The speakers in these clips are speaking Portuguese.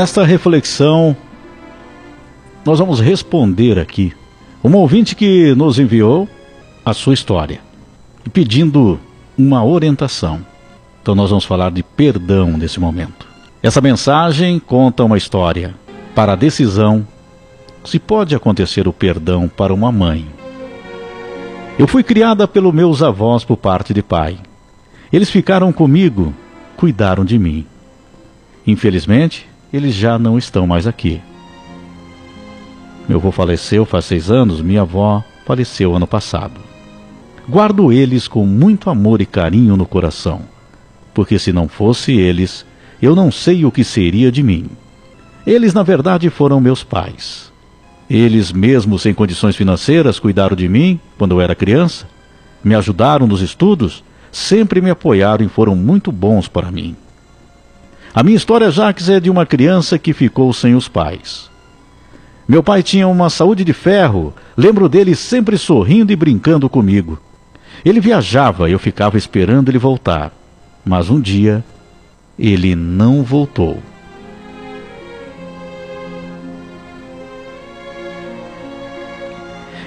Nesta reflexão, nós vamos responder aqui uma ouvinte que nos enviou a sua história pedindo uma orientação. Então nós vamos falar de perdão nesse momento. Essa mensagem conta uma história. Para a decisão, se pode acontecer o perdão para uma mãe. Eu fui criada pelos meus avós por parte de pai. Eles ficaram comigo, cuidaram de mim. Infelizmente, eles já não estão mais aqui. Meu avô faleceu faz seis anos, minha avó faleceu ano passado. Guardo eles com muito amor e carinho no coração, porque se não fosse eles, eu não sei o que seria de mim. Eles, na verdade, foram meus pais. Eles, mesmo sem condições financeiras, cuidaram de mim quando eu era criança, me ajudaram nos estudos, sempre me apoiaram e foram muito bons para mim. A minha história, Jacques, é de uma criança que ficou sem os pais. Meu pai tinha uma saúde de ferro, lembro dele sempre sorrindo e brincando comigo. Ele viajava eu ficava esperando ele voltar. Mas um dia, ele não voltou.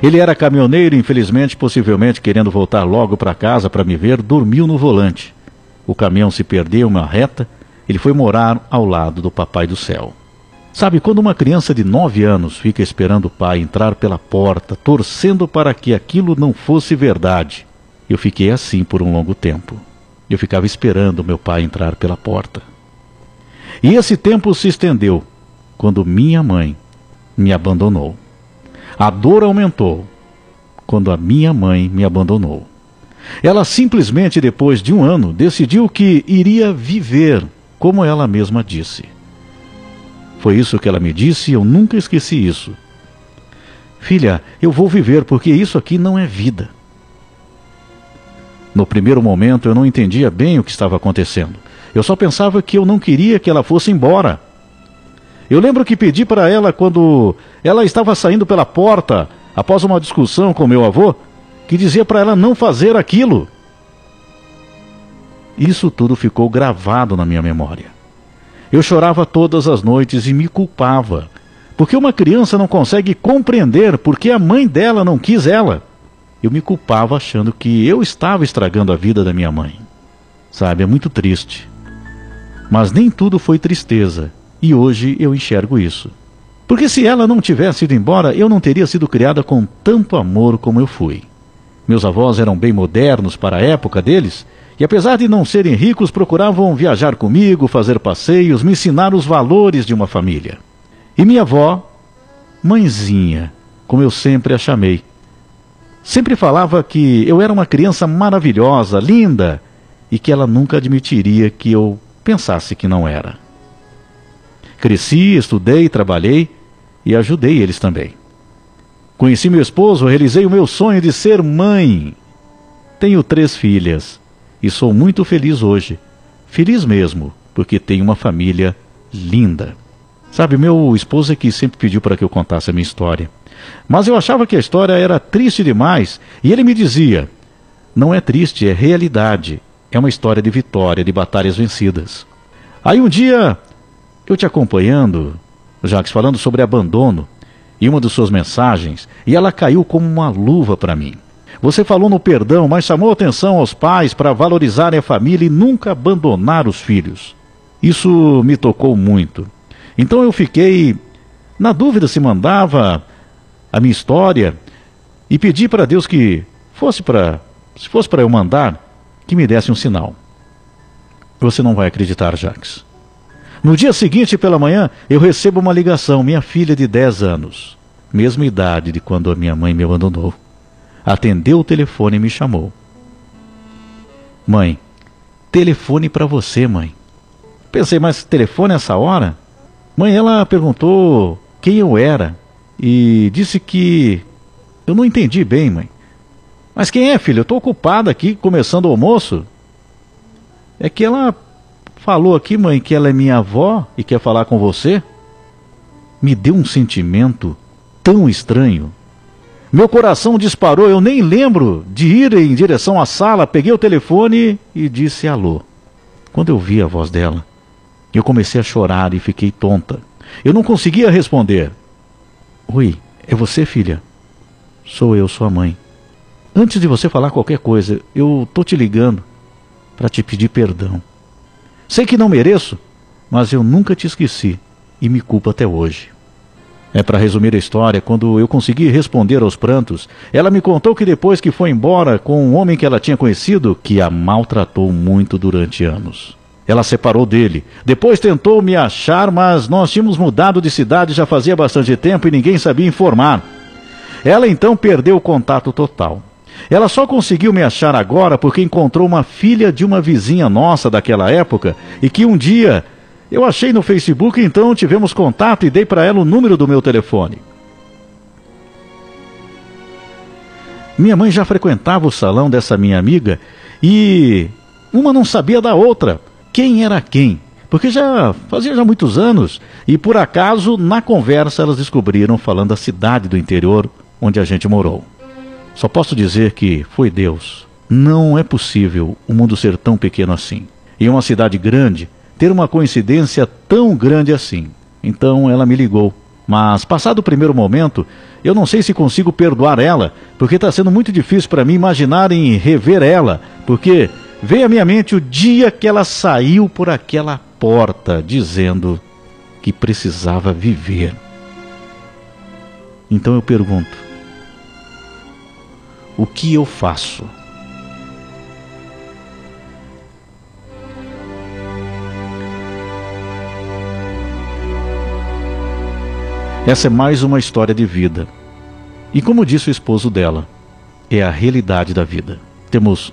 Ele era caminhoneiro, infelizmente, possivelmente querendo voltar logo para casa para me ver, dormiu no volante. O caminhão se perdeu uma reta, ele foi morar ao lado do Papai do Céu. Sabe, quando uma criança de nove anos fica esperando o pai entrar pela porta, torcendo para que aquilo não fosse verdade, eu fiquei assim por um longo tempo. Eu ficava esperando meu pai entrar pela porta. E esse tempo se estendeu quando minha mãe me abandonou. A dor aumentou quando a minha mãe me abandonou. Ela simplesmente, depois de um ano, decidiu que iria viver, como ela mesma disse. Foi isso que ela me disse e eu nunca esqueci isso. Filha, eu vou viver porque isso aqui não é vida. No primeiro momento eu não entendia bem o que estava acontecendo. Eu só pensava que eu não queria que ela fosse embora. Eu lembro que pedi para ela quando ela estava saindo pela porta, após uma discussão com meu avô, que dizia para ela não fazer aquilo. Isso tudo ficou gravado na minha memória. Eu chorava todas as noites e me culpava, porque uma criança não consegue compreender porque a mãe dela não quis ela. Eu me culpava achando que eu estava estragando a vida da minha mãe. Sabe, é muito triste. Mas nem tudo foi tristeza, e hoje eu enxergo isso. Porque se ela não tivesse ido embora, eu não teria sido criada com tanto amor como eu fui. Meus avós eram bem modernos para a época deles, e apesar de não serem ricos, procuravam viajar comigo, fazer passeios, me ensinar os valores de uma família. E minha avó, mãezinha, como eu sempre a chamei, sempre falava que eu era uma criança maravilhosa, linda, e que ela nunca admitiria que eu pensasse que não era. Cresci, estudei, trabalhei e ajudei eles também. Conheci meu esposo, realizei o meu sonho de ser mãe. Tenho três filhas e sou muito feliz hoje. Feliz mesmo, porque tenho uma família linda. Sabe, meu esposo é que sempre pediu para que eu contasse a minha história. Mas eu achava que a história era triste demais e ele me dizia: não é triste, é realidade. É uma história de vitória, de batalhas vencidas. Aí um dia, eu te acompanhando, Jacques, falando sobre abandono, e uma de suas mensagens, e ela caiu como uma luva para mim. Você falou no perdão, mas chamou atenção aos pais para valorizarem a família e nunca abandonar os filhos. Isso me tocou muito. Então eu fiquei na dúvida se mandava a minha história e pedi para Deus que fosse para, se fosse para eu mandar, que me desse um sinal. Você não vai acreditar, Jacques. No dia seguinte, pela manhã, eu recebo uma ligação, minha filha de 10 anos, mesma idade de quando a minha mãe me abandonou atendeu o telefone e me chamou. Mãe, telefone para você, mãe. Pensei, mas telefone essa hora? Mãe, ela perguntou quem eu era e disse que eu não entendi bem, mãe. Mas quem é, filho? Eu estou ocupada aqui começando o almoço. É que ela falou aqui, mãe, que ela é minha avó e quer falar com você. Me deu um sentimento tão estranho meu coração disparou, eu nem lembro de ir em direção à sala, peguei o telefone e disse alô. Quando eu vi a voz dela, Eu comecei a chorar e fiquei tonta. Eu não conseguia responder. Oi, é você, filha? Sou eu, sua mãe. Antes de você falar qualquer coisa, eu tô te ligando para te pedir perdão. Sei que não mereço, mas eu nunca te esqueci e me culpo até hoje. É para resumir a história, quando eu consegui responder aos prantos, ela me contou que depois que foi embora com um homem que ela tinha conhecido, que a maltratou muito durante anos. Ela separou dele. Depois tentou me achar, mas nós tínhamos mudado de cidade já fazia bastante tempo e ninguém sabia informar. Ela então perdeu o contato total. Ela só conseguiu me achar agora porque encontrou uma filha de uma vizinha nossa daquela época e que um dia eu achei no Facebook, então tivemos contato e dei para ela o número do meu telefone. Minha mãe já frequentava o salão dessa minha amiga e uma não sabia da outra quem era quem, porque já fazia já muitos anos e por acaso na conversa elas descobriram falando da cidade do interior onde a gente morou. Só posso dizer que foi Deus. Não é possível o mundo ser tão pequeno assim. Em uma cidade grande, ter uma coincidência tão grande assim. Então ela me ligou. Mas, passado o primeiro momento, eu não sei se consigo perdoar ela, porque está sendo muito difícil para mim imaginar em rever ela, porque veio à minha mente o dia que ela saiu por aquela porta dizendo que precisava viver. Então eu pergunto: o que eu faço? Essa é mais uma história de vida. E como disse o esposo dela, é a realidade da vida. Temos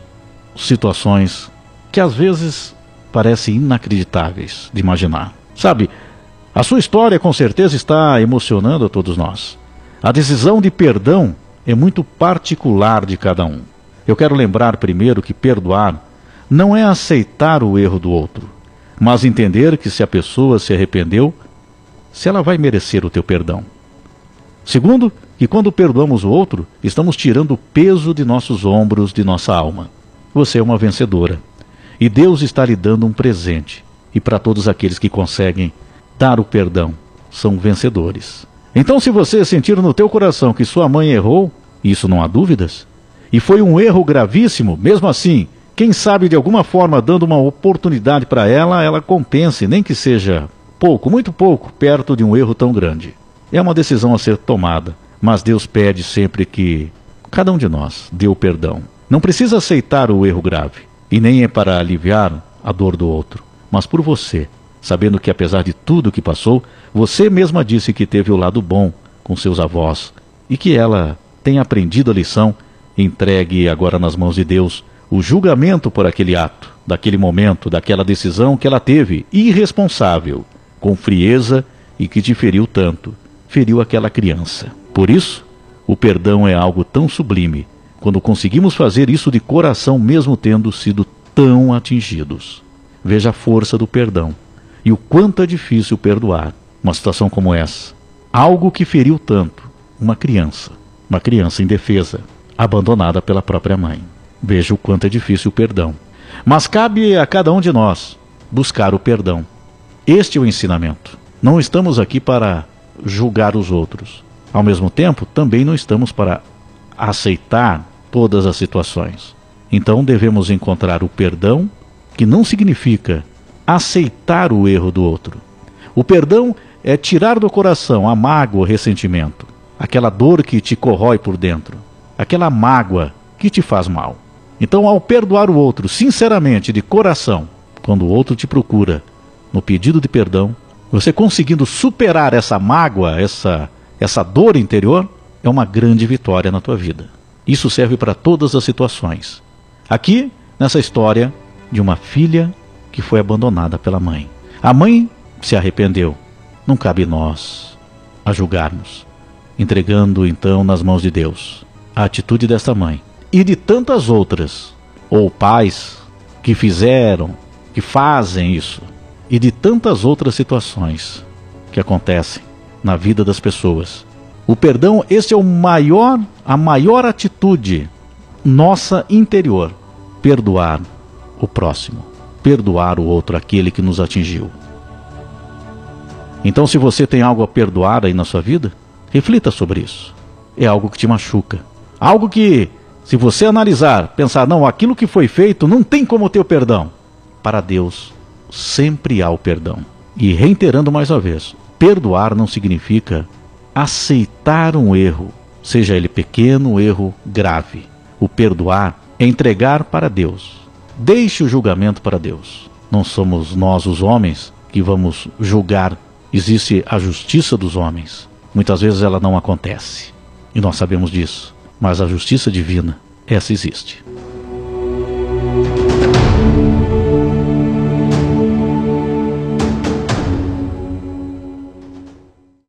situações que às vezes parecem inacreditáveis de imaginar. Sabe, a sua história com certeza está emocionando a todos nós. A decisão de perdão é muito particular de cada um. Eu quero lembrar primeiro que perdoar não é aceitar o erro do outro, mas entender que se a pessoa se arrependeu, se ela vai merecer o teu perdão. Segundo, que quando perdoamos o outro, estamos tirando o peso de nossos ombros, de nossa alma. Você é uma vencedora. E Deus está lhe dando um presente. E para todos aqueles que conseguem dar o perdão, são vencedores. Então, se você sentir no teu coração que sua mãe errou, isso não há dúvidas, e foi um erro gravíssimo, mesmo assim, quem sabe de alguma forma dando uma oportunidade para ela, ela compense, nem que seja pouco, muito pouco, perto de um erro tão grande. É uma decisão a ser tomada, mas Deus pede sempre que cada um de nós dê o perdão. Não precisa aceitar o erro grave, e nem é para aliviar a dor do outro, mas por você, sabendo que apesar de tudo que passou, você mesma disse que teve o lado bom com seus avós e que ela tem aprendido a lição, entregue agora nas mãos de Deus o julgamento por aquele ato, daquele momento, daquela decisão que ela teve irresponsável, com frieza e que te feriu tanto, feriu aquela criança. Por isso, o perdão é algo tão sublime quando conseguimos fazer isso de coração, mesmo tendo sido tão atingidos. Veja a força do perdão e o quanto é difícil perdoar uma situação como essa. Algo que feriu tanto uma criança, uma criança indefesa, abandonada pela própria mãe. Veja o quanto é difícil o perdão. Mas cabe a cada um de nós buscar o perdão. Este é o ensinamento. Não estamos aqui para julgar os outros. Ao mesmo tempo, também não estamos para aceitar todas as situações. Então devemos encontrar o perdão, que não significa aceitar o erro do outro. O perdão é tirar do coração a mágoa, o ressentimento, aquela dor que te corrói por dentro, aquela mágoa que te faz mal. Então, ao perdoar o outro sinceramente, de coração, quando o outro te procura no pedido de perdão, você conseguindo superar essa mágoa, essa, essa dor interior, é uma grande vitória na tua vida. Isso serve para todas as situações. Aqui, nessa história de uma filha que foi abandonada pela mãe. A mãe se arrependeu, não cabe nós a julgarmos, entregando então nas mãos de Deus a atitude desta mãe e de tantas outras, ou pais que fizeram, que fazem isso, e de tantas outras situações que acontecem na vida das pessoas. O perdão, esse é o maior, a maior atitude nossa interior, perdoar o próximo, perdoar o outro, aquele que nos atingiu. Então, se você tem algo a perdoar aí na sua vida, reflita sobre isso. É algo que te machuca. Algo que, se você analisar, pensar, não, aquilo que foi feito não tem como ter o perdão. Para Deus, sempre há o perdão. E reiterando mais uma vez, perdoar não significa aceitar um erro, seja ele pequeno ou erro grave. O perdoar é entregar para Deus. Deixe o julgamento para Deus. Não somos nós, os homens, que vamos julgar. Existe a justiça dos homens. Muitas vezes ela não acontece. E nós sabemos disso. Mas a justiça divina, essa existe.